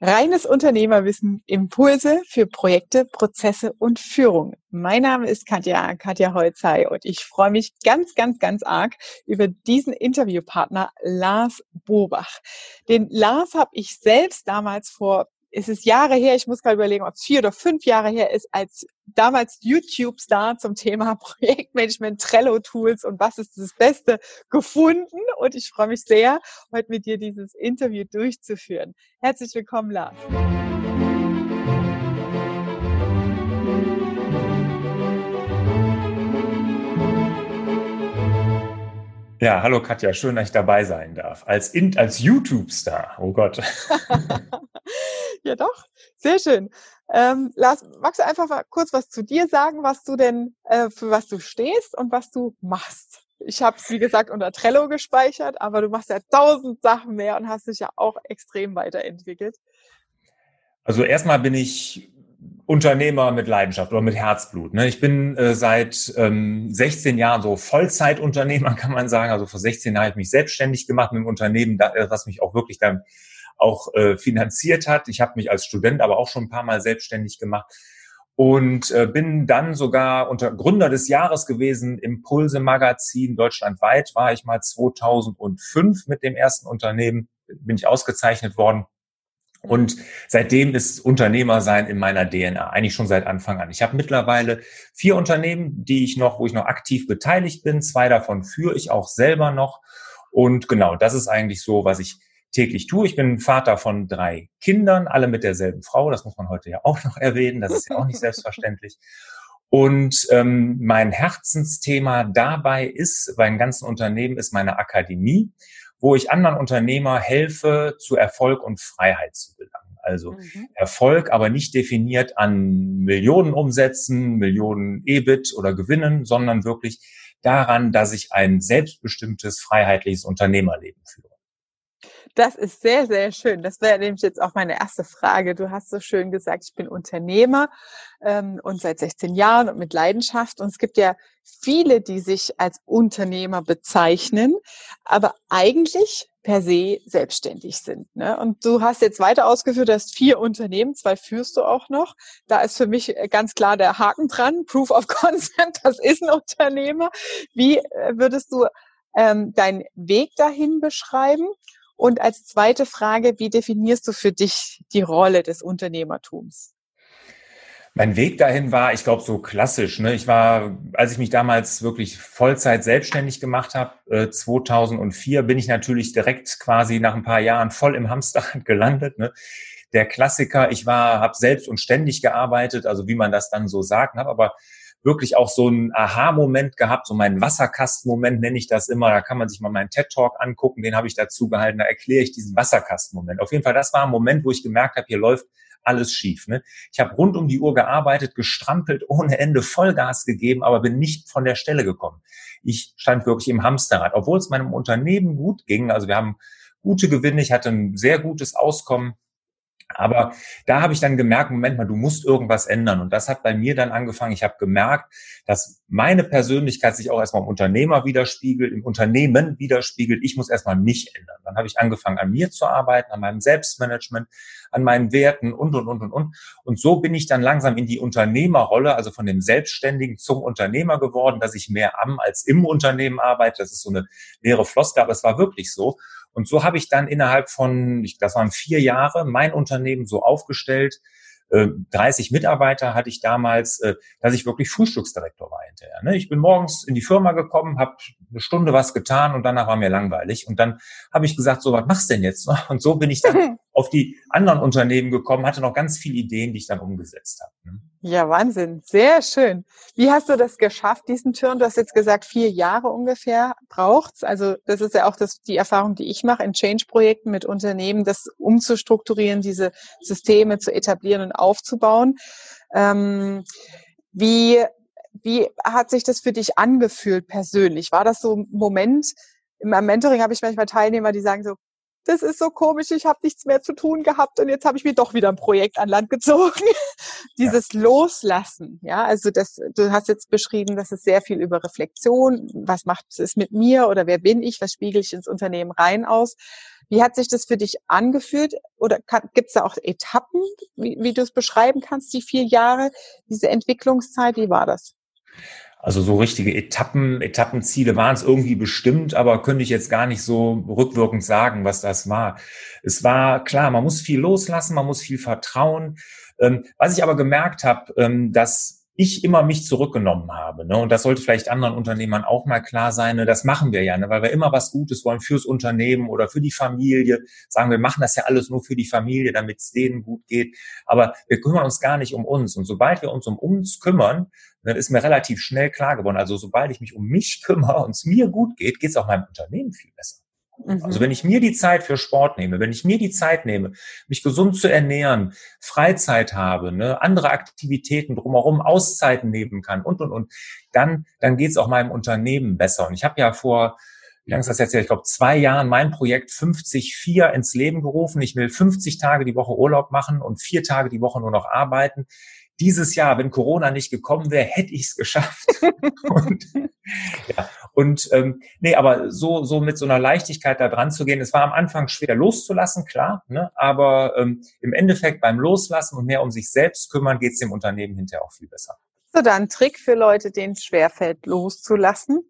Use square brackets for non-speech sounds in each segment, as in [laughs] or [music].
Reines Unternehmerwissen, Impulse für Projekte, Prozesse und Führung. Mein Name ist Katja, Katja Holzei und ich freue mich ganz, ganz, ganz arg über diesen Interviewpartner Lars Bobach. Den Lars habe ich selbst damals vor es ist Jahre her, ich muss gerade überlegen, ob es vier oder fünf Jahre her ist, als damals YouTube-Star zum Thema [laughs] Projektmanagement, Trello-Tools und was ist das Beste gefunden. Und ich freue mich sehr, heute mit dir dieses Interview durchzuführen. Herzlich willkommen, Lars. Ja, hallo Katja, schön, dass ich dabei sein darf. Als, als YouTube-Star, oh Gott. [laughs] ja, doch, sehr schön. Ähm, Lars, magst du einfach mal kurz was zu dir sagen, was du denn, äh, für was du stehst und was du machst? Ich habe es, wie gesagt, unter Trello gespeichert, aber du machst ja tausend Sachen mehr und hast dich ja auch extrem weiterentwickelt. Also erstmal bin ich Unternehmer mit Leidenschaft oder mit Herzblut. Ne? Ich bin äh, seit ähm, 16 Jahren so Vollzeitunternehmer, [laughs] kann man sagen. Also vor 16 Jahren habe ich mich selbstständig gemacht mit einem Unternehmen, da, äh, was mich auch wirklich dann auch äh, finanziert hat. Ich habe mich als Student aber auch schon ein paar Mal selbstständig gemacht und äh, bin dann sogar unter Gründer des Jahres gewesen. Impulse Magazin deutschlandweit war ich mal 2005 mit dem ersten Unternehmen, bin ich ausgezeichnet worden. Und seitdem ist Unternehmersein in meiner DNA, eigentlich schon seit Anfang an. Ich habe mittlerweile vier Unternehmen, die ich noch, wo ich noch aktiv beteiligt bin. Zwei davon führe ich auch selber noch. Und genau, das ist eigentlich so, was ich täglich tue. Ich bin Vater von drei Kindern, alle mit derselben Frau. Das muss man heute ja auch noch erwähnen. Das ist ja auch nicht [laughs] selbstverständlich. Und ähm, mein Herzensthema dabei ist, beim ganzen Unternehmen, ist meine Akademie wo ich anderen Unternehmer helfe, zu Erfolg und Freiheit zu gelangen. Also mhm. Erfolg, aber nicht definiert an Millionen Umsätzen, Millionen EBIT oder Gewinnen, sondern wirklich daran, dass ich ein selbstbestimmtes, freiheitliches Unternehmerleben führe. Das ist sehr, sehr schön. Das wäre nämlich jetzt auch meine erste Frage. Du hast so schön gesagt, ich bin Unternehmer ähm, und seit 16 Jahren und mit Leidenschaft. Und es gibt ja viele, die sich als Unternehmer bezeichnen, aber eigentlich per se selbstständig sind. Ne? Und du hast jetzt weiter ausgeführt, du hast vier Unternehmen, zwei führst du auch noch. Da ist für mich äh, ganz klar der Haken dran, Proof of Concept, [laughs] das ist ein Unternehmer. Wie äh, würdest du ähm, deinen Weg dahin beschreiben? Und als zweite Frage, wie definierst du für dich die Rolle des Unternehmertums? Mein Weg dahin war, ich glaube, so klassisch. Ne? Ich war, als ich mich damals wirklich Vollzeit selbstständig gemacht habe, äh, 2004, bin ich natürlich direkt quasi nach ein paar Jahren voll im Hamsterrad [laughs] gelandet. Ne? Der Klassiker, ich war, habe selbst und ständig gearbeitet, also wie man das dann so sagt, habe aber wirklich auch so einen Aha-Moment gehabt, so meinen Wasserkasten-Moment nenne ich das immer. Da kann man sich mal meinen TED-Talk angucken, den habe ich dazu gehalten, da erkläre ich diesen Wasserkasten-Moment. Auf jeden Fall, das war ein Moment, wo ich gemerkt habe, hier läuft alles schief. Ne? Ich habe rund um die Uhr gearbeitet, gestrampelt, [laughs] ohne Ende Vollgas gegeben, aber bin nicht von der Stelle gekommen. Ich stand wirklich im Hamsterrad, obwohl es meinem Unternehmen gut ging. Also wir haben gute Gewinne, ich hatte ein sehr gutes Auskommen aber da habe ich dann gemerkt, Moment mal, du musst irgendwas ändern. Und das hat bei mir dann angefangen. Ich habe gemerkt, dass meine Persönlichkeit sich auch erstmal im Unternehmer widerspiegelt, im Unternehmen widerspiegelt. Ich muss erstmal mich ändern. Dann habe ich angefangen, an mir zu arbeiten, an meinem Selbstmanagement, an meinen Werten und, und, und, und, und. Und so bin ich dann langsam in die Unternehmerrolle, also von dem Selbstständigen zum Unternehmer geworden, dass ich mehr am als im Unternehmen arbeite. Das ist so eine leere Floskel, aber es war wirklich so. Und so habe ich dann innerhalb von, das waren vier Jahre, mein Unternehmen so aufgestellt, 30 äh, Mitarbeiter hatte ich damals, äh, dass ich wirklich Frühstücksdirektor war hinterher. Ne? Ich bin morgens in die Firma gekommen, habe eine Stunde was getan und danach war mir langweilig. Und dann habe ich gesagt, so was machst du denn jetzt? Und so bin ich dann [laughs] auf die anderen Unternehmen gekommen, hatte noch ganz viele Ideen, die ich dann umgesetzt habe. Ne? Ja, Wahnsinn. Sehr schön. Wie hast du das geschafft, diesen Turn? Du hast jetzt gesagt, vier Jahre ungefähr braucht's. Also das ist ja auch das, die Erfahrung, die ich mache in Change-Projekten mit Unternehmen, das umzustrukturieren, diese Systeme zu etablieren und aufzubauen. Ähm, wie, wie hat sich das für dich angefühlt persönlich? War das so ein Moment, im Mentoring habe ich manchmal Teilnehmer, die sagen so, das ist so komisch, ich habe nichts mehr zu tun gehabt und jetzt habe ich mir doch wieder ein Projekt an Land gezogen. [laughs] Dieses ja. Loslassen, ja, also das, du hast jetzt beschrieben, dass es sehr viel über Reflexion, was macht es mit mir oder wer bin ich, was spiegel ich ins Unternehmen rein aus. Wie hat sich das für dich angefühlt? Oder gibt es da auch Etappen, wie, wie du es beschreiben kannst, die vier Jahre, diese Entwicklungszeit? Wie war das? Also so richtige Etappen, Etappenziele waren es irgendwie bestimmt, aber könnte ich jetzt gar nicht so rückwirkend sagen, was das war. Es war klar, man muss viel loslassen, man muss viel vertrauen. Ähm, was ich aber gemerkt habe, ähm, dass ich immer mich zurückgenommen habe. Ne? Und das sollte vielleicht anderen Unternehmern auch mal klar sein. Ne? Das machen wir ja, ne? weil wir immer was Gutes wollen fürs Unternehmen oder für die Familie. Sagen wir machen das ja alles nur für die Familie, damit es denen gut geht. Aber wir kümmern uns gar nicht um uns. Und sobald wir uns um uns kümmern, dann ist mir relativ schnell klar geworden. Also sobald ich mich um mich kümmere und es mir gut geht, geht es auch meinem Unternehmen viel besser. Mhm. Also wenn ich mir die Zeit für Sport nehme, wenn ich mir die Zeit nehme, mich gesund zu ernähren, Freizeit habe, ne, andere Aktivitäten drumherum, Auszeiten nehmen kann und, und, und, dann, dann geht's auch meinem Unternehmen besser. Und ich habe ja vor, wie lange ist das jetzt? Ich glaube, zwei Jahren mein Projekt 50-4 ins Leben gerufen. Ich will 50 Tage die Woche Urlaub machen und vier Tage die Woche nur noch arbeiten dieses Jahr, wenn Corona nicht gekommen wäre, hätte ich es geschafft. [laughs] und, ja, und ähm, nee, aber so, so mit so einer Leichtigkeit da dran zu gehen, es war am Anfang schwer loszulassen, klar, ne? aber ähm, im Endeffekt beim Loslassen und mehr um sich selbst kümmern, geht es dem Unternehmen hinterher auch viel besser. So, dann Trick für Leute, denen es schwerfällt, loszulassen?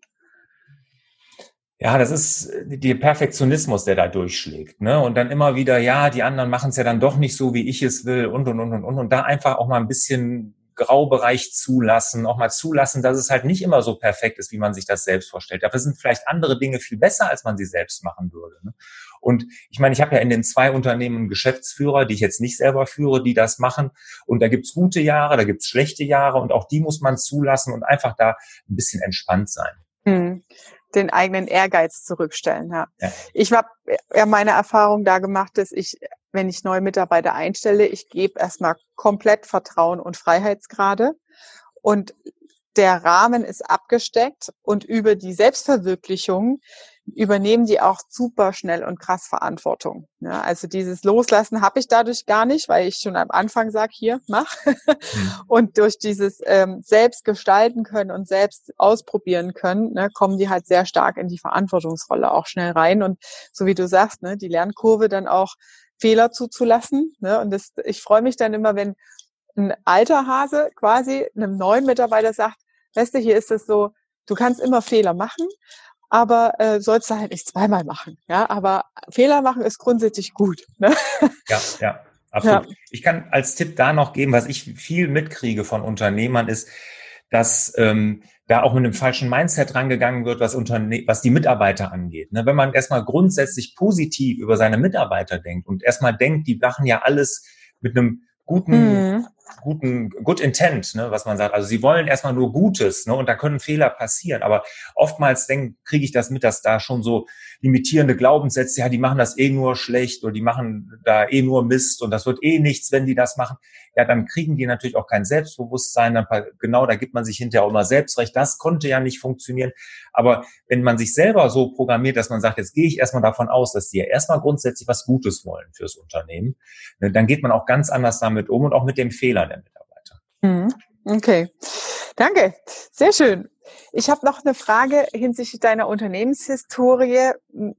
Ja, das ist äh, der Perfektionismus, der da durchschlägt. Ne? Und dann immer wieder, ja, die anderen machen es ja dann doch nicht so, wie ich es will und, und, und, und, und. Und da einfach auch mal ein bisschen Graubereich zulassen, auch mal zulassen, dass es halt nicht immer so perfekt ist, wie man sich das selbst vorstellt. Dafür sind vielleicht andere Dinge viel besser, als man sie selbst machen würde. Ne? Und ich meine, ich habe ja in den zwei Unternehmen Geschäftsführer, die ich jetzt nicht selber führe, die das machen. Und da gibt's gute Jahre, da gibt's schlechte Jahre und auch die muss man zulassen und einfach da ein bisschen entspannt sein. Hm den eigenen Ehrgeiz zurückstellen. Ja. ja. Ich habe ja meine Erfahrung da gemacht, dass ich, wenn ich neue Mitarbeiter einstelle, ich gebe erstmal komplett Vertrauen und Freiheitsgrade und der Rahmen ist abgesteckt und über die Selbstverwirklichung übernehmen die auch super schnell und krass Verantwortung. Ja, also dieses Loslassen habe ich dadurch gar nicht, weil ich schon am Anfang sage, hier, mach. Mhm. [laughs] Und durch dieses ähm, selbst gestalten können und selbst ausprobieren können, ne, kommen die halt sehr stark in die Verantwortungsrolle auch schnell rein. Und so wie du sagst, ne, die Lernkurve dann auch Fehler zuzulassen. Ne, und das, ich freue mich dann immer, wenn ein alter Hase quasi einem neuen Mitarbeiter sagt, weißt du, hier ist es so, du kannst immer Fehler machen, aber äh, sollst du halt nicht zweimal machen. Ja, aber Fehler machen ist grundsätzlich gut. Ne? Ja, ja, [laughs] absolut. Ja. Ich kann als Tipp da noch geben, was ich viel mitkriege von Unternehmern ist, dass ähm, da auch mit einem falschen Mindset rangegangen wird, was, Unterne was die Mitarbeiter angeht. Ne? Wenn man erstmal grundsätzlich positiv über seine Mitarbeiter denkt und erstmal denkt, die machen ja alles mit einem guten, mhm. Guten, good intent, ne, was man sagt. Also sie wollen erstmal nur Gutes, ne, und da können Fehler passieren. Aber oftmals kriege ich das mit, dass da schon so limitierende Glaubenssätze, ja, die machen das eh nur schlecht oder die machen da eh nur Mist und das wird eh nichts, wenn die das machen. Ja, dann kriegen die natürlich auch kein Selbstbewusstsein. Dann, genau, da gibt man sich hinterher auch immer selbst recht. Das konnte ja nicht funktionieren. Aber wenn man sich selber so programmiert, dass man sagt, jetzt gehe ich erstmal davon aus, dass die ja erstmal grundsätzlich was Gutes wollen fürs Unternehmen, ne, dann geht man auch ganz anders damit um und auch mit dem Fehler der Mitarbeiter. Mhm. Okay, danke. Sehr schön. Ich habe noch eine Frage hinsichtlich deiner Unternehmenshistorie,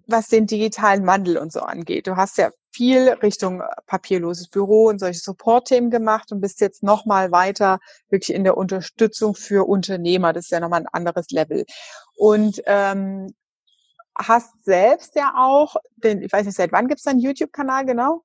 was den digitalen Wandel und so angeht. Du hast ja viel Richtung papierloses Büro und solche Support-Themen gemacht und bist jetzt noch mal weiter wirklich in der Unterstützung für Unternehmer. Das ist ja nochmal ein anderes Level. Und ähm, hast selbst ja auch, den, ich weiß nicht, seit wann gibt es deinen YouTube-Kanal genau?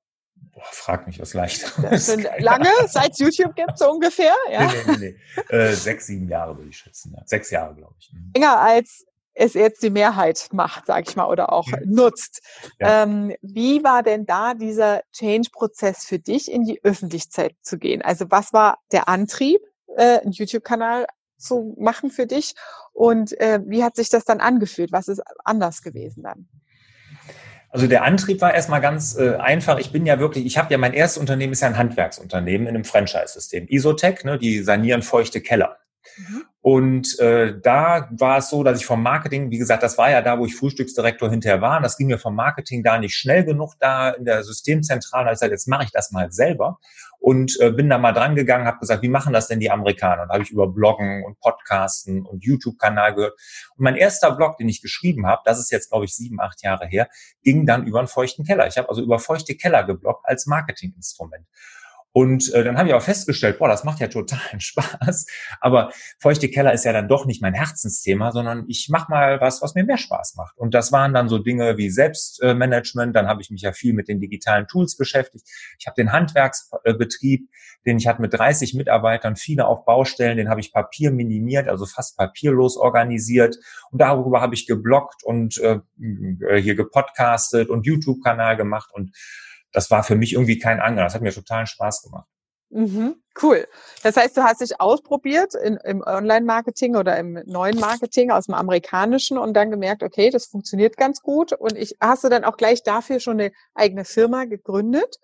Boah, frag mich was leicht. [laughs] lange, seit YouTube gibt so ungefähr, ja? Nee, nee, nee, nee. Äh, sechs, sieben Jahre würde ich schätzen. Ja. Sechs Jahre, glaube ich. Mhm. Länger als es jetzt die Mehrheit macht, sage ich mal, oder auch mhm. nutzt. Ja. Ähm, wie war denn da dieser Change-Prozess für dich, in die Öffentlichkeit zu gehen? Also was war der Antrieb, äh, einen YouTube-Kanal zu machen für dich? Und äh, wie hat sich das dann angefühlt? Was ist anders gewesen dann? Also der Antrieb war erstmal ganz äh, einfach. Ich bin ja wirklich, ich habe ja mein erstes Unternehmen ist ja ein Handwerksunternehmen in einem Franchise-System. Isotech, ne, die sanieren feuchte Keller. Mhm. Und äh, da war es so, dass ich vom Marketing, wie gesagt, das war ja da, wo ich Frühstücksdirektor hinterher war. Und das ging mir vom Marketing da nicht schnell genug da in der Systemzentrale. Da ich gesagt, jetzt mache ich das mal selber und äh, bin da mal dran gegangen, habe gesagt, wie machen das denn die Amerikaner? Und habe ich über Bloggen und Podcasten und YouTube-Kanal gehört. Und mein erster Blog, den ich geschrieben habe, das ist jetzt glaube ich sieben, acht Jahre her, ging dann über einen feuchten Keller. Ich habe also über feuchte Keller gebloggt als Marketinginstrument. Und äh, dann habe ich auch festgestellt, boah, das macht ja totalen [laughs] Spaß. Aber feuchte Keller ist ja dann doch nicht mein Herzensthema, sondern ich mache mal was, was mir mehr Spaß macht. Und das waren dann so Dinge wie Selbstmanagement. Dann habe ich mich ja viel mit den digitalen Tools beschäftigt. Ich habe den Handwerksbetrieb, den ich hatte mit 30 Mitarbeitern, viele auf Baustellen, den habe ich Papier minimiert, also fast papierlos organisiert. Und darüber habe ich geblockt und äh, hier gepodcastet und YouTube-Kanal gemacht und das war für mich irgendwie kein Angler. Das hat mir totalen Spaß gemacht. Mhm, cool. Das heißt, du hast dich ausprobiert in, im Online-Marketing oder im neuen Marketing aus dem amerikanischen und dann gemerkt, okay, das funktioniert ganz gut. Und ich, hast du dann auch gleich dafür schon eine eigene Firma gegründet?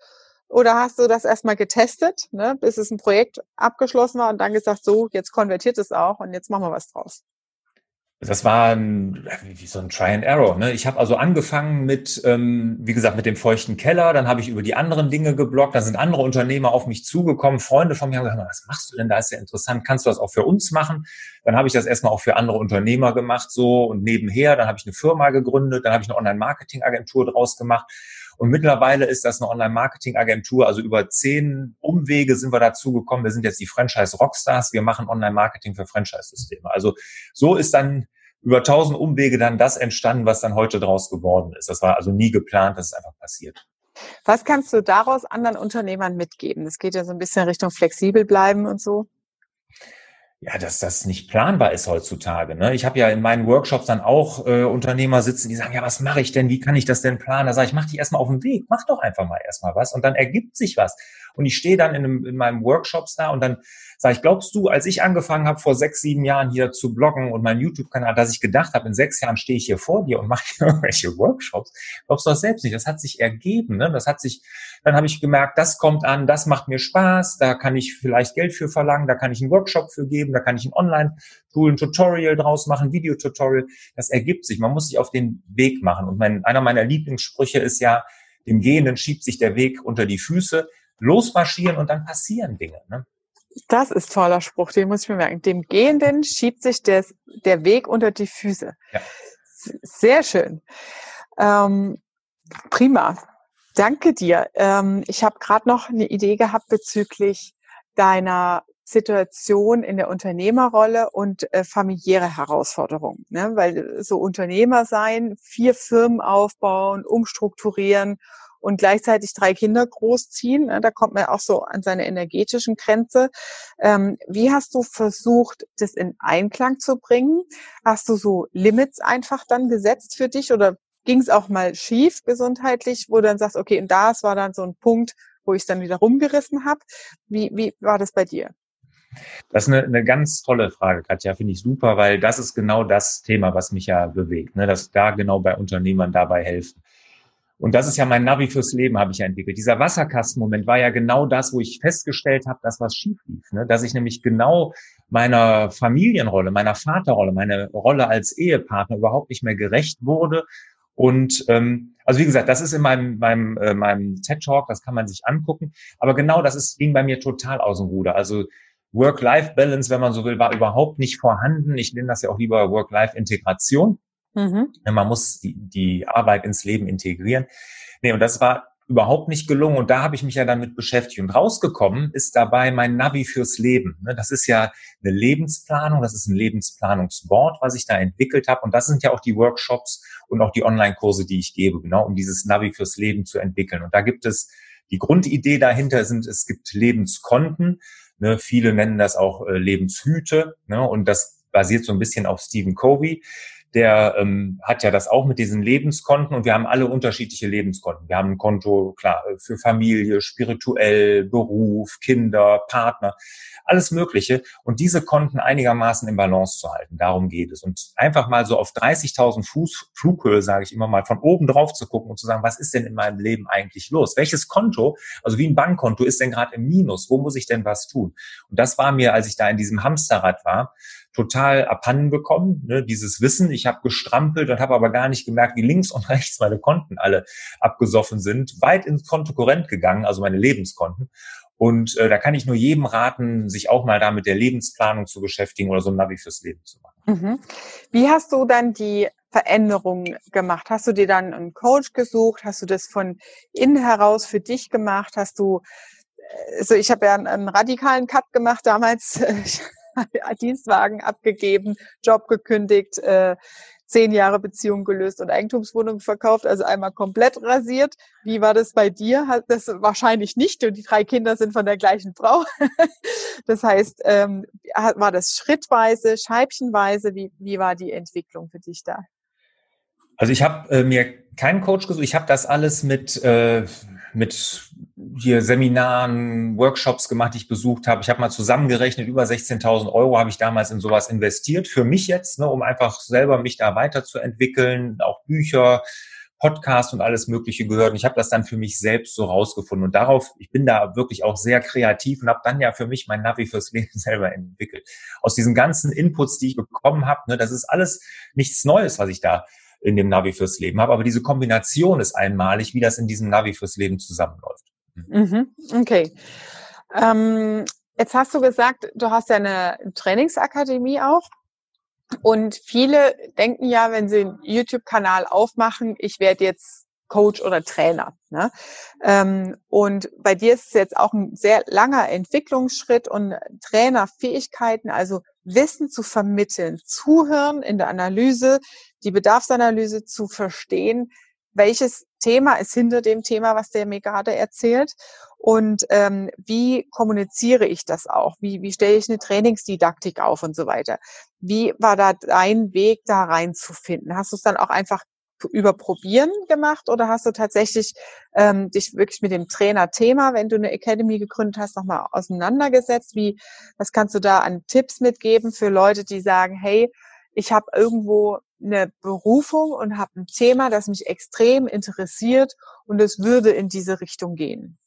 Oder hast du das erstmal getestet, ne, bis es ein Projekt abgeschlossen war und dann gesagt, so, jetzt konvertiert es auch und jetzt machen wir was draus? Das war ein, wie so ein Try and Error. Ne? Ich habe also angefangen mit, ähm, wie gesagt, mit dem feuchten Keller. Dann habe ich über die anderen Dinge geblockt. Dann sind andere Unternehmer auf mich zugekommen. Freunde von mir haben gesagt, was machst du denn da? Ist ja interessant. Kannst du das auch für uns machen? Dann habe ich das erstmal auch für andere Unternehmer gemacht so und nebenher. Dann habe ich eine Firma gegründet. Dann habe ich eine Online-Marketing-Agentur draus gemacht. Und mittlerweile ist das eine Online-Marketing-Agentur. Also über zehn Umwege sind wir dazu gekommen. Wir sind jetzt die Franchise Rockstars. Wir machen Online-Marketing für Franchise-Systeme. Also so ist dann über tausend Umwege dann das entstanden, was dann heute draus geworden ist. Das war also nie geplant, das ist einfach passiert. Was kannst du daraus anderen Unternehmern mitgeben? Das geht ja so ein bisschen Richtung flexibel bleiben und so ja, dass das nicht planbar ist heutzutage. Ne? Ich habe ja in meinen Workshops dann auch äh, Unternehmer sitzen, die sagen, ja, was mache ich denn? Wie kann ich das denn planen? Da sage ich, mach dich erstmal auf den Weg, mach doch einfach mal erstmal was und dann ergibt sich was. Und ich stehe dann in, einem, in meinem Workshops da und dann sage ich, glaubst du, als ich angefangen habe, vor sechs, sieben Jahren hier zu bloggen und meinen YouTube-Kanal, dass ich gedacht habe, in sechs Jahren stehe ich hier vor dir und mache [laughs] irgendwelche Workshops? Glaubst du das selbst nicht? Das hat sich ergeben. Ne? Das hat sich, dann habe ich gemerkt, das kommt an, das macht mir Spaß, da kann ich vielleicht Geld für verlangen, da kann ich einen Workshop für geben, da kann ich ein Online-Tool, ein Tutorial draus machen, Videotutorial. Das ergibt sich. Man muss sich auf den Weg machen. Und mein, einer meiner Lieblingssprüche ist ja, dem Gehenden schiebt sich der Weg unter die Füße losmarschieren und dann passieren Dinge. Ne? Das ist toller Spruch, den muss ich mir merken. Dem Gehenden schiebt sich des, der Weg unter die Füße. Ja. Sehr schön. Ähm, prima. Danke dir. Ähm, ich habe gerade noch eine Idee gehabt bezüglich deiner Situation in der Unternehmerrolle und äh, familiäre Herausforderungen. Ne? Weil so Unternehmer sein, vier Firmen aufbauen, umstrukturieren und gleichzeitig drei Kinder großziehen. Ne? Da kommt man auch so an seine energetischen Grenze. Ähm, wie hast du versucht, das in Einklang zu bringen? Hast du so Limits einfach dann gesetzt für dich oder ging es auch mal schief gesundheitlich, wo du dann sagst, okay, und das war dann so ein Punkt, wo ich es dann wieder rumgerissen habe. Wie, wie war das bei dir? Das ist eine, eine ganz tolle Frage, Katja, finde ich super, weil das ist genau das Thema, was mich ja bewegt, ne? dass da genau bei Unternehmern dabei helfen. Und das ist ja mein Navi fürs Leben, habe ich ja entwickelt. Dieser Wasserkastenmoment war ja genau das, wo ich festgestellt habe, dass was schief lief. Ne? Dass ich nämlich genau meiner Familienrolle, meiner Vaterrolle, meine Rolle als Ehepartner überhaupt nicht mehr gerecht wurde. Und ähm, also wie gesagt, das ist in meinem, meinem, äh, meinem TED-Talk, das kann man sich angucken. Aber genau das ist, ging bei mir total aus dem Ruder. Also Work-Life-Balance, wenn man so will, war überhaupt nicht vorhanden. Ich nenne das ja auch lieber Work-Life-Integration. Mhm. Man muss die, die Arbeit ins Leben integrieren. Nee, und das war überhaupt nicht gelungen. Und da habe ich mich ja damit beschäftigt. Und rausgekommen ist dabei mein Navi fürs Leben. Ne, das ist ja eine Lebensplanung, das ist ein Lebensplanungsboard, was ich da entwickelt habe. Und das sind ja auch die Workshops und auch die Online-Kurse, die ich gebe, genau, um dieses Navi fürs Leben zu entwickeln. Und da gibt es die Grundidee dahinter sind, es gibt Lebenskonten. Ne, viele nennen das auch äh, Lebenshüte. Ne, und das basiert so ein bisschen auf Stephen Covey der ähm, hat ja das auch mit diesen Lebenskonten und wir haben alle unterschiedliche Lebenskonten. Wir haben ein Konto, klar, für Familie, spirituell, Beruf, Kinder, Partner, alles Mögliche. Und diese Konten einigermaßen in Balance zu halten, darum geht es. Und einfach mal so auf 30.000 Fuß Flughöhe, sage ich immer mal, von oben drauf zu gucken und zu sagen, was ist denn in meinem Leben eigentlich los? Welches Konto, also wie ein Bankkonto, ist denn gerade im Minus? Wo muss ich denn was tun? Und das war mir, als ich da in diesem Hamsterrad war, total abhanden bekommen, ne, dieses Wissen. Ich habe gestrampelt und habe aber gar nicht gemerkt, wie links und [laughs] rechts meine Konten alle abgesoffen sind, weit ins Konto Kontokorrent gegangen, also meine Lebenskonten. Und äh, da kann ich nur jedem raten, sich auch mal da mit der Lebensplanung zu beschäftigen oder so ein Navi fürs Leben zu machen. Mhm. Wie hast du dann die Veränderung gemacht? Hast du dir dann einen Coach gesucht? Hast du das von innen heraus für dich gemacht? Hast du, also ich habe ja einen, einen radikalen Cut gemacht damals. [laughs] Dienstwagen abgegeben, Job gekündigt, äh, zehn Jahre Beziehung gelöst und Eigentumswohnung verkauft, also einmal komplett rasiert. Wie war das bei dir? Das wahrscheinlich nicht und die drei Kinder sind von der gleichen Frau. [laughs] das heißt, ähm, war das schrittweise, scheibchenweise? Wie, wie war die Entwicklung für dich da? Also ich habe äh, mir keinen Coach gesucht. Ich habe das alles mit äh, mit hier Seminaren, Workshops gemacht, die ich besucht habe. Ich habe mal zusammengerechnet, über 16.000 Euro habe ich damals in sowas investiert. Für mich jetzt, ne, um einfach selber mich da weiterzuentwickeln, auch Bücher, Podcast und alles Mögliche gehört. Und ich habe das dann für mich selbst so rausgefunden. Und darauf, ich bin da wirklich auch sehr kreativ und habe dann ja für mich mein Navi fürs Leben [laughs] selber entwickelt. Aus diesen ganzen Inputs, die ich bekommen habe, ne, das ist alles nichts Neues, was ich da in dem Navi fürs Leben habe. Aber diese Kombination ist einmalig, wie das in diesem Navi fürs Leben zusammenläuft. Mhm. Okay. Ähm, jetzt hast du gesagt, du hast ja eine Trainingsakademie auch. Und viele denken ja, wenn sie einen YouTube-Kanal aufmachen, ich werde jetzt Coach oder Trainer. Ne? Ähm, und bei dir ist es jetzt auch ein sehr langer Entwicklungsschritt und Trainerfähigkeiten, also Wissen zu vermitteln, zuhören in der Analyse, die Bedarfsanalyse zu verstehen, welches Thema ist hinter dem Thema, was der mir gerade erzählt und ähm, wie kommuniziere ich das auch? Wie, wie stelle ich eine Trainingsdidaktik auf und so weiter? Wie war da dein Weg, da reinzufinden? Hast du es dann auch einfach überprobieren gemacht oder hast du tatsächlich ähm, dich wirklich mit dem Trainer-Thema, wenn du eine Academy gegründet hast, nochmal auseinandergesetzt? Wie, was kannst du da an Tipps mitgeben für Leute, die sagen, hey, ich habe irgendwo eine Berufung und habe ein Thema, das mich extrem interessiert und es würde in diese Richtung gehen?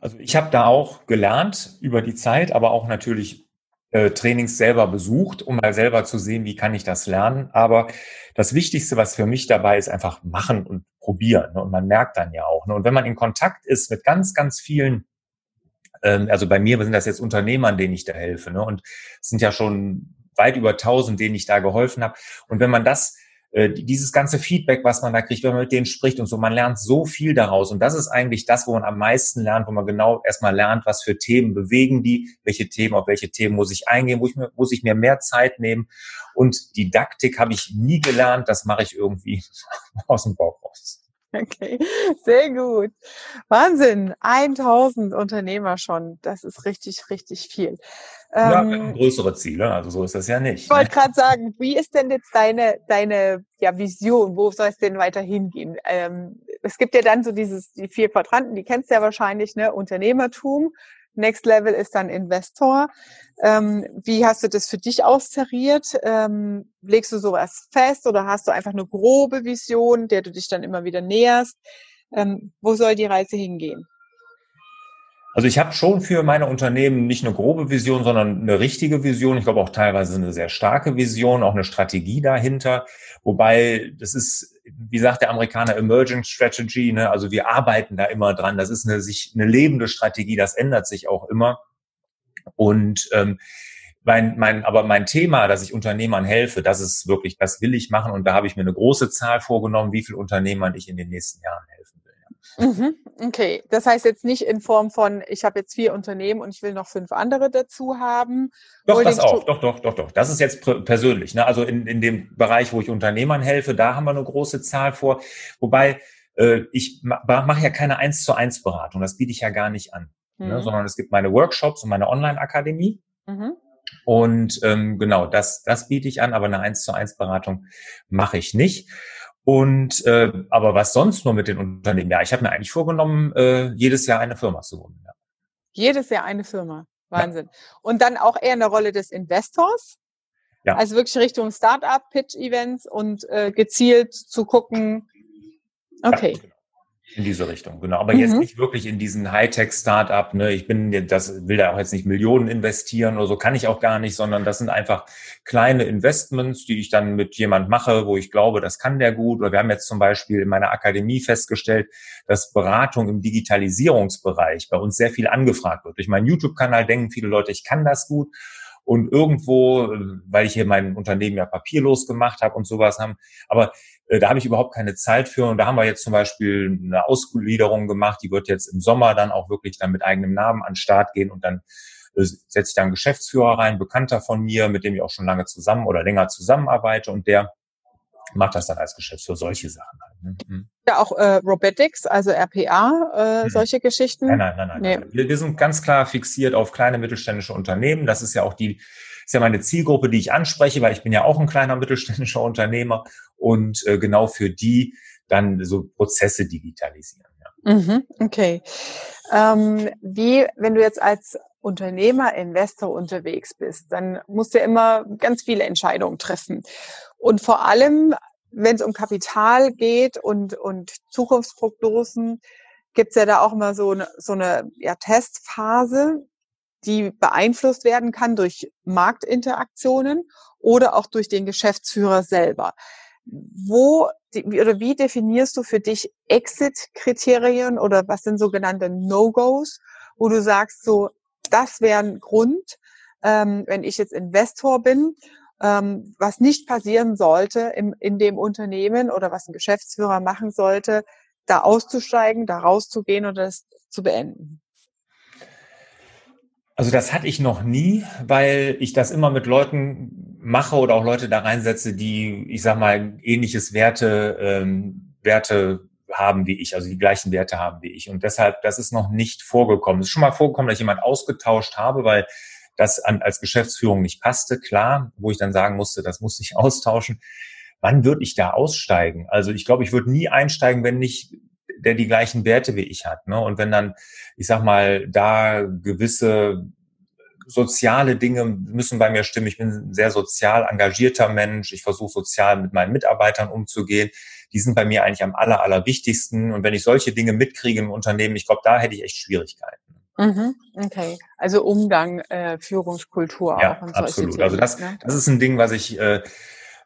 Also ich habe da auch gelernt über die Zeit, aber auch natürlich äh, Trainings selber besucht, um mal selber zu sehen, wie kann ich das lernen. Aber das Wichtigste, was für mich dabei ist, einfach machen und probieren. Ne? Und man merkt dann ja auch. Ne? Und wenn man in Kontakt ist mit ganz, ganz vielen ähm, also bei mir sind das jetzt Unternehmern, denen ich da helfe. Ne? Und es sind ja schon weit über 1000, denen ich da geholfen habe. Und wenn man das äh, dieses ganze Feedback, was man da kriegt, wenn man mit denen spricht und so, man lernt so viel daraus. Und das ist eigentlich das, wo man am meisten lernt, wo man genau erstmal lernt, was für Themen bewegen die, welche Themen, auf welche Themen muss ich eingehen, wo ich mir, muss ich mir mehr Zeit nehmen. Und Didaktik habe ich nie gelernt, das mache ich irgendwie [laughs] aus dem Bauch raus. Okay, sehr gut. Wahnsinn. 1000 Unternehmer schon. Das ist richtig, richtig viel. Ja, ähm, größere Ziele, also so ist das ja nicht. Ich wollte ne? gerade sagen, wie ist denn jetzt deine, deine ja, Vision? Wo soll es denn weiter hingehen? Ähm, es gibt ja dann so dieses, die vier Quadranten, die kennst du ja wahrscheinlich, ne? Unternehmertum, Next Level ist dann Investor. Ähm, wie hast du das für dich austariert? Ähm, legst du sowas fest oder hast du einfach eine grobe Vision, der du dich dann immer wieder näherst? Ähm, wo soll die Reise hingehen? Also ich habe schon für meine Unternehmen nicht eine grobe Vision, sondern eine richtige Vision. Ich glaube auch teilweise eine sehr starke Vision, auch eine Strategie dahinter. Wobei das ist, wie sagt der Amerikaner, Emerging Strategy. Ne? Also wir arbeiten da immer dran. Das ist eine, sich, eine lebende Strategie. Das ändert sich auch immer. Und ähm, mein, mein, aber mein Thema, dass ich Unternehmern helfe, das ist wirklich, das will ich machen. Und da habe ich mir eine große Zahl vorgenommen, wie viel Unternehmern ich in den nächsten Jahren helfen Mhm, okay, das heißt jetzt nicht in Form von, ich habe jetzt vier Unternehmen und ich will noch fünf andere dazu haben. Doch, das auch, doch, doch, doch, doch. Das ist jetzt persönlich. Ne? Also in, in dem Bereich, wo ich Unternehmern helfe, da haben wir eine große Zahl vor. Wobei äh, ich mache ja keine eins zu eins Beratung, das biete ich ja gar nicht an. Ne? Mhm. Ne? Sondern es gibt meine Workshops und meine Online-Akademie. Mhm. Und ähm, genau, das, das biete ich an, aber eine 1 zu 1 Beratung mache ich nicht. Und äh, aber was sonst nur mit den Unternehmen? Ja, ich habe mir eigentlich vorgenommen, äh, jedes Jahr eine Firma zu gründen. Ja. Jedes Jahr eine Firma. Wahnsinn. Ja. Und dann auch eher in der Rolle des Investors? Ja. Also wirklich Richtung Startup, Pitch-Events und äh, gezielt zu gucken. Okay. Ja, genau. In diese Richtung, genau. Aber mhm. jetzt nicht wirklich in diesen Hightech-Startup, ne? Ich bin, das will da auch jetzt nicht Millionen investieren oder so, kann ich auch gar nicht, sondern das sind einfach kleine Investments, die ich dann mit jemand mache, wo ich glaube, das kann der gut. Oder wir haben jetzt zum Beispiel in meiner Akademie festgestellt, dass Beratung im Digitalisierungsbereich bei uns sehr viel angefragt wird. Durch meinen YouTube-Kanal denken viele Leute, ich kann das gut. Und irgendwo, weil ich hier mein Unternehmen ja papierlos gemacht habe und sowas haben, aber äh, da habe ich überhaupt keine Zeit für. Und da haben wir jetzt zum Beispiel eine Ausgliederung gemacht, die wird jetzt im Sommer dann auch wirklich dann mit eigenem Namen an den Start gehen. Und dann äh, setze ich da einen Geschäftsführer rein, Bekannter von mir, mit dem ich auch schon lange zusammen oder länger zusammenarbeite. Und der macht das dann als Geschäftsführer, solche Sachen halt. Ne? Mhm. Ja, auch äh, Robotics, also RPA, äh, mhm. solche Geschichten? Nein, nein, nein, nein. Nee. Wir, wir sind ganz klar fixiert auf kleine mittelständische Unternehmen. Das ist ja auch die ist ja meine Zielgruppe, die ich anspreche, weil ich bin ja auch ein kleiner mittelständischer Unternehmer und äh, genau für die dann so Prozesse digitalisieren. Ja. Mhm, okay. Ähm, wie, wenn du jetzt als Unternehmer, Investor unterwegs bist, dann musst du ja immer ganz viele Entscheidungen treffen. Und vor allem, wenn es um Kapital geht und, und Zukunftsprognosen, gibt's ja da auch immer so eine, so eine ja, Testphase die beeinflusst werden kann durch Marktinteraktionen oder auch durch den Geschäftsführer selber. Wo oder wie definierst du für dich Exit-Kriterien oder was sind sogenannte No-Gos, wo du sagst, so, das wäre ein Grund, ähm, wenn ich jetzt Investor bin, ähm, was nicht passieren sollte im, in dem Unternehmen oder was ein Geschäftsführer machen sollte, da auszusteigen, da rauszugehen oder das zu beenden? Also das hatte ich noch nie, weil ich das immer mit Leuten mache oder auch Leute da reinsetze, die, ich sag mal, ähnliches Werte, ähm, Werte haben wie ich, also die gleichen Werte haben wie ich. Und deshalb, das ist noch nicht vorgekommen. Es ist schon mal vorgekommen, dass ich jemand ausgetauscht habe, weil das an, als Geschäftsführung nicht passte, klar, wo ich dann sagen musste, das muss ich [laughs] austauschen. Wann würde ich da aussteigen? Also ich glaube, ich würde nie einsteigen, wenn nicht der die gleichen Werte wie ich hat. Ne? Und wenn dann, ich sag mal, da gewisse soziale Dinge müssen bei mir stimmen. Ich bin ein sehr sozial engagierter Mensch. Ich versuche sozial mit meinen Mitarbeitern umzugehen. Die sind bei mir eigentlich am aller, allerwichtigsten. Und wenn ich solche Dinge mitkriege im Unternehmen, ich glaube, da hätte ich echt Schwierigkeiten. Mhm, okay, also Umgang, äh, Führungskultur auch. Ja, absolut. Themen, also das, ne? das ist ein Ding, was ich äh,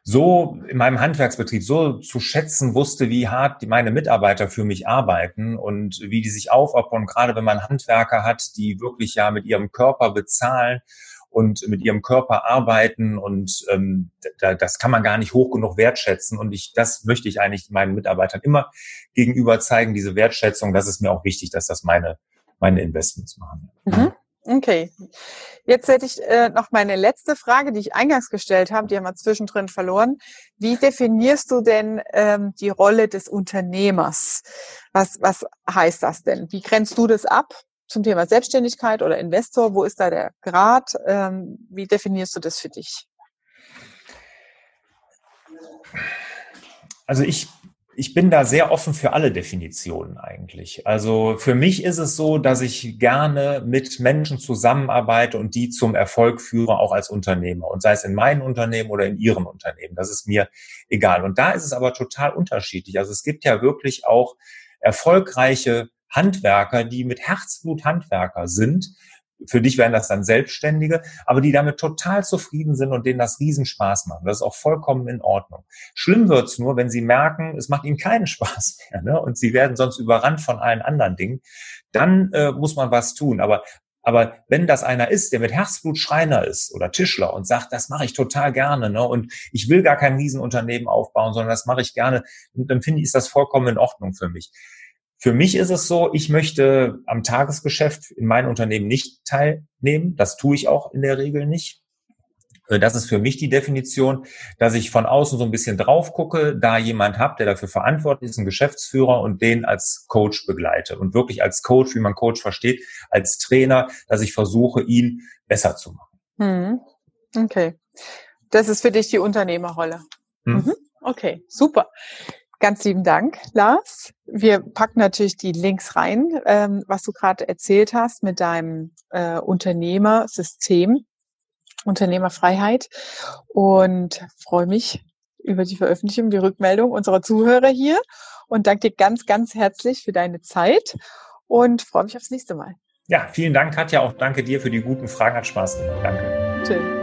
so in meinem Handwerksbetrieb so zu schätzen wusste, wie hart die, meine Mitarbeiter für mich arbeiten und wie die sich aufopfern, gerade wenn man Handwerker hat, die wirklich ja mit ihrem Körper bezahlen und mit ihrem Körper arbeiten und ähm, da, das kann man gar nicht hoch genug wertschätzen und ich das möchte ich eigentlich meinen Mitarbeitern immer gegenüber zeigen diese Wertschätzung das ist mir auch wichtig dass das meine meine Investments machen mhm. Okay. Jetzt hätte ich äh, noch meine letzte Frage, die ich eingangs gestellt habe, die haben wir zwischendrin verloren. Wie definierst du denn ähm, die Rolle des Unternehmers? Was, was heißt das denn? Wie grenzt du das ab zum Thema Selbstständigkeit oder Investor? Wo ist da der Grad? Ähm, wie definierst du das für dich? Also ich ich bin da sehr offen für alle Definitionen eigentlich. Also für mich ist es so, dass ich gerne mit Menschen zusammenarbeite und die zum Erfolg führe, auch als Unternehmer. Und sei es in meinem Unternehmen oder in ihrem Unternehmen. Das ist mir egal. Und da ist es aber total unterschiedlich. Also es gibt ja wirklich auch erfolgreiche Handwerker, die mit Herzblut Handwerker sind, für dich wären das dann Selbstständige, aber die damit total zufrieden sind und denen das Riesenspaß macht. Das ist auch vollkommen in Ordnung. Schlimm wird's nur, wenn sie merken, es macht ihnen keinen [laughs] Spaß mehr ne? und sie werden sonst überrannt von allen anderen Dingen. Dann äh, muss man was tun. Aber aber wenn das einer ist, der mit Herzblut Schreiner ist oder Tischler und sagt, das mache ich total gerne, ne, und ich will gar kein Riesenunternehmen aufbauen, sondern das mache ich gerne, dann finde ich, ist das vollkommen in Ordnung für mich. Für mich ist es so, ich möchte am Tagesgeschäft in meinem Unternehmen nicht teilnehmen. Das tue ich auch in der Regel nicht. Äh, das ist für mich die Definition, dass ich von außen so ein bisschen drauf gucke, da jemand habe, der dafür verantwortlich ist, ein Geschäftsführer und den als Coach begleite und wirklich als Coach, wie man Coach versteht, als Trainer, dass ich versuche, ihn besser zu machen. Hm. Okay. Das ist für dich die Unternehmerrolle. Hm. Mhm. Okay, super. Ganz lieben Dank, Lars. Wir packen natürlich die Links rein, ähm, was du gerade erzählt hast mit deinem äh, Unternehmersystem, Unternehmerfreiheit und freue mich über die Veröffentlichung, die Rückmeldung unserer Zuhörer hier und danke dir ganz, ganz herzlich für deine Zeit und freue mich aufs nächste Mal. Ja, vielen Dank, Katja. Auch danke dir für die guten Fragen. Hat Spaß gemacht. Danke. Tschüss.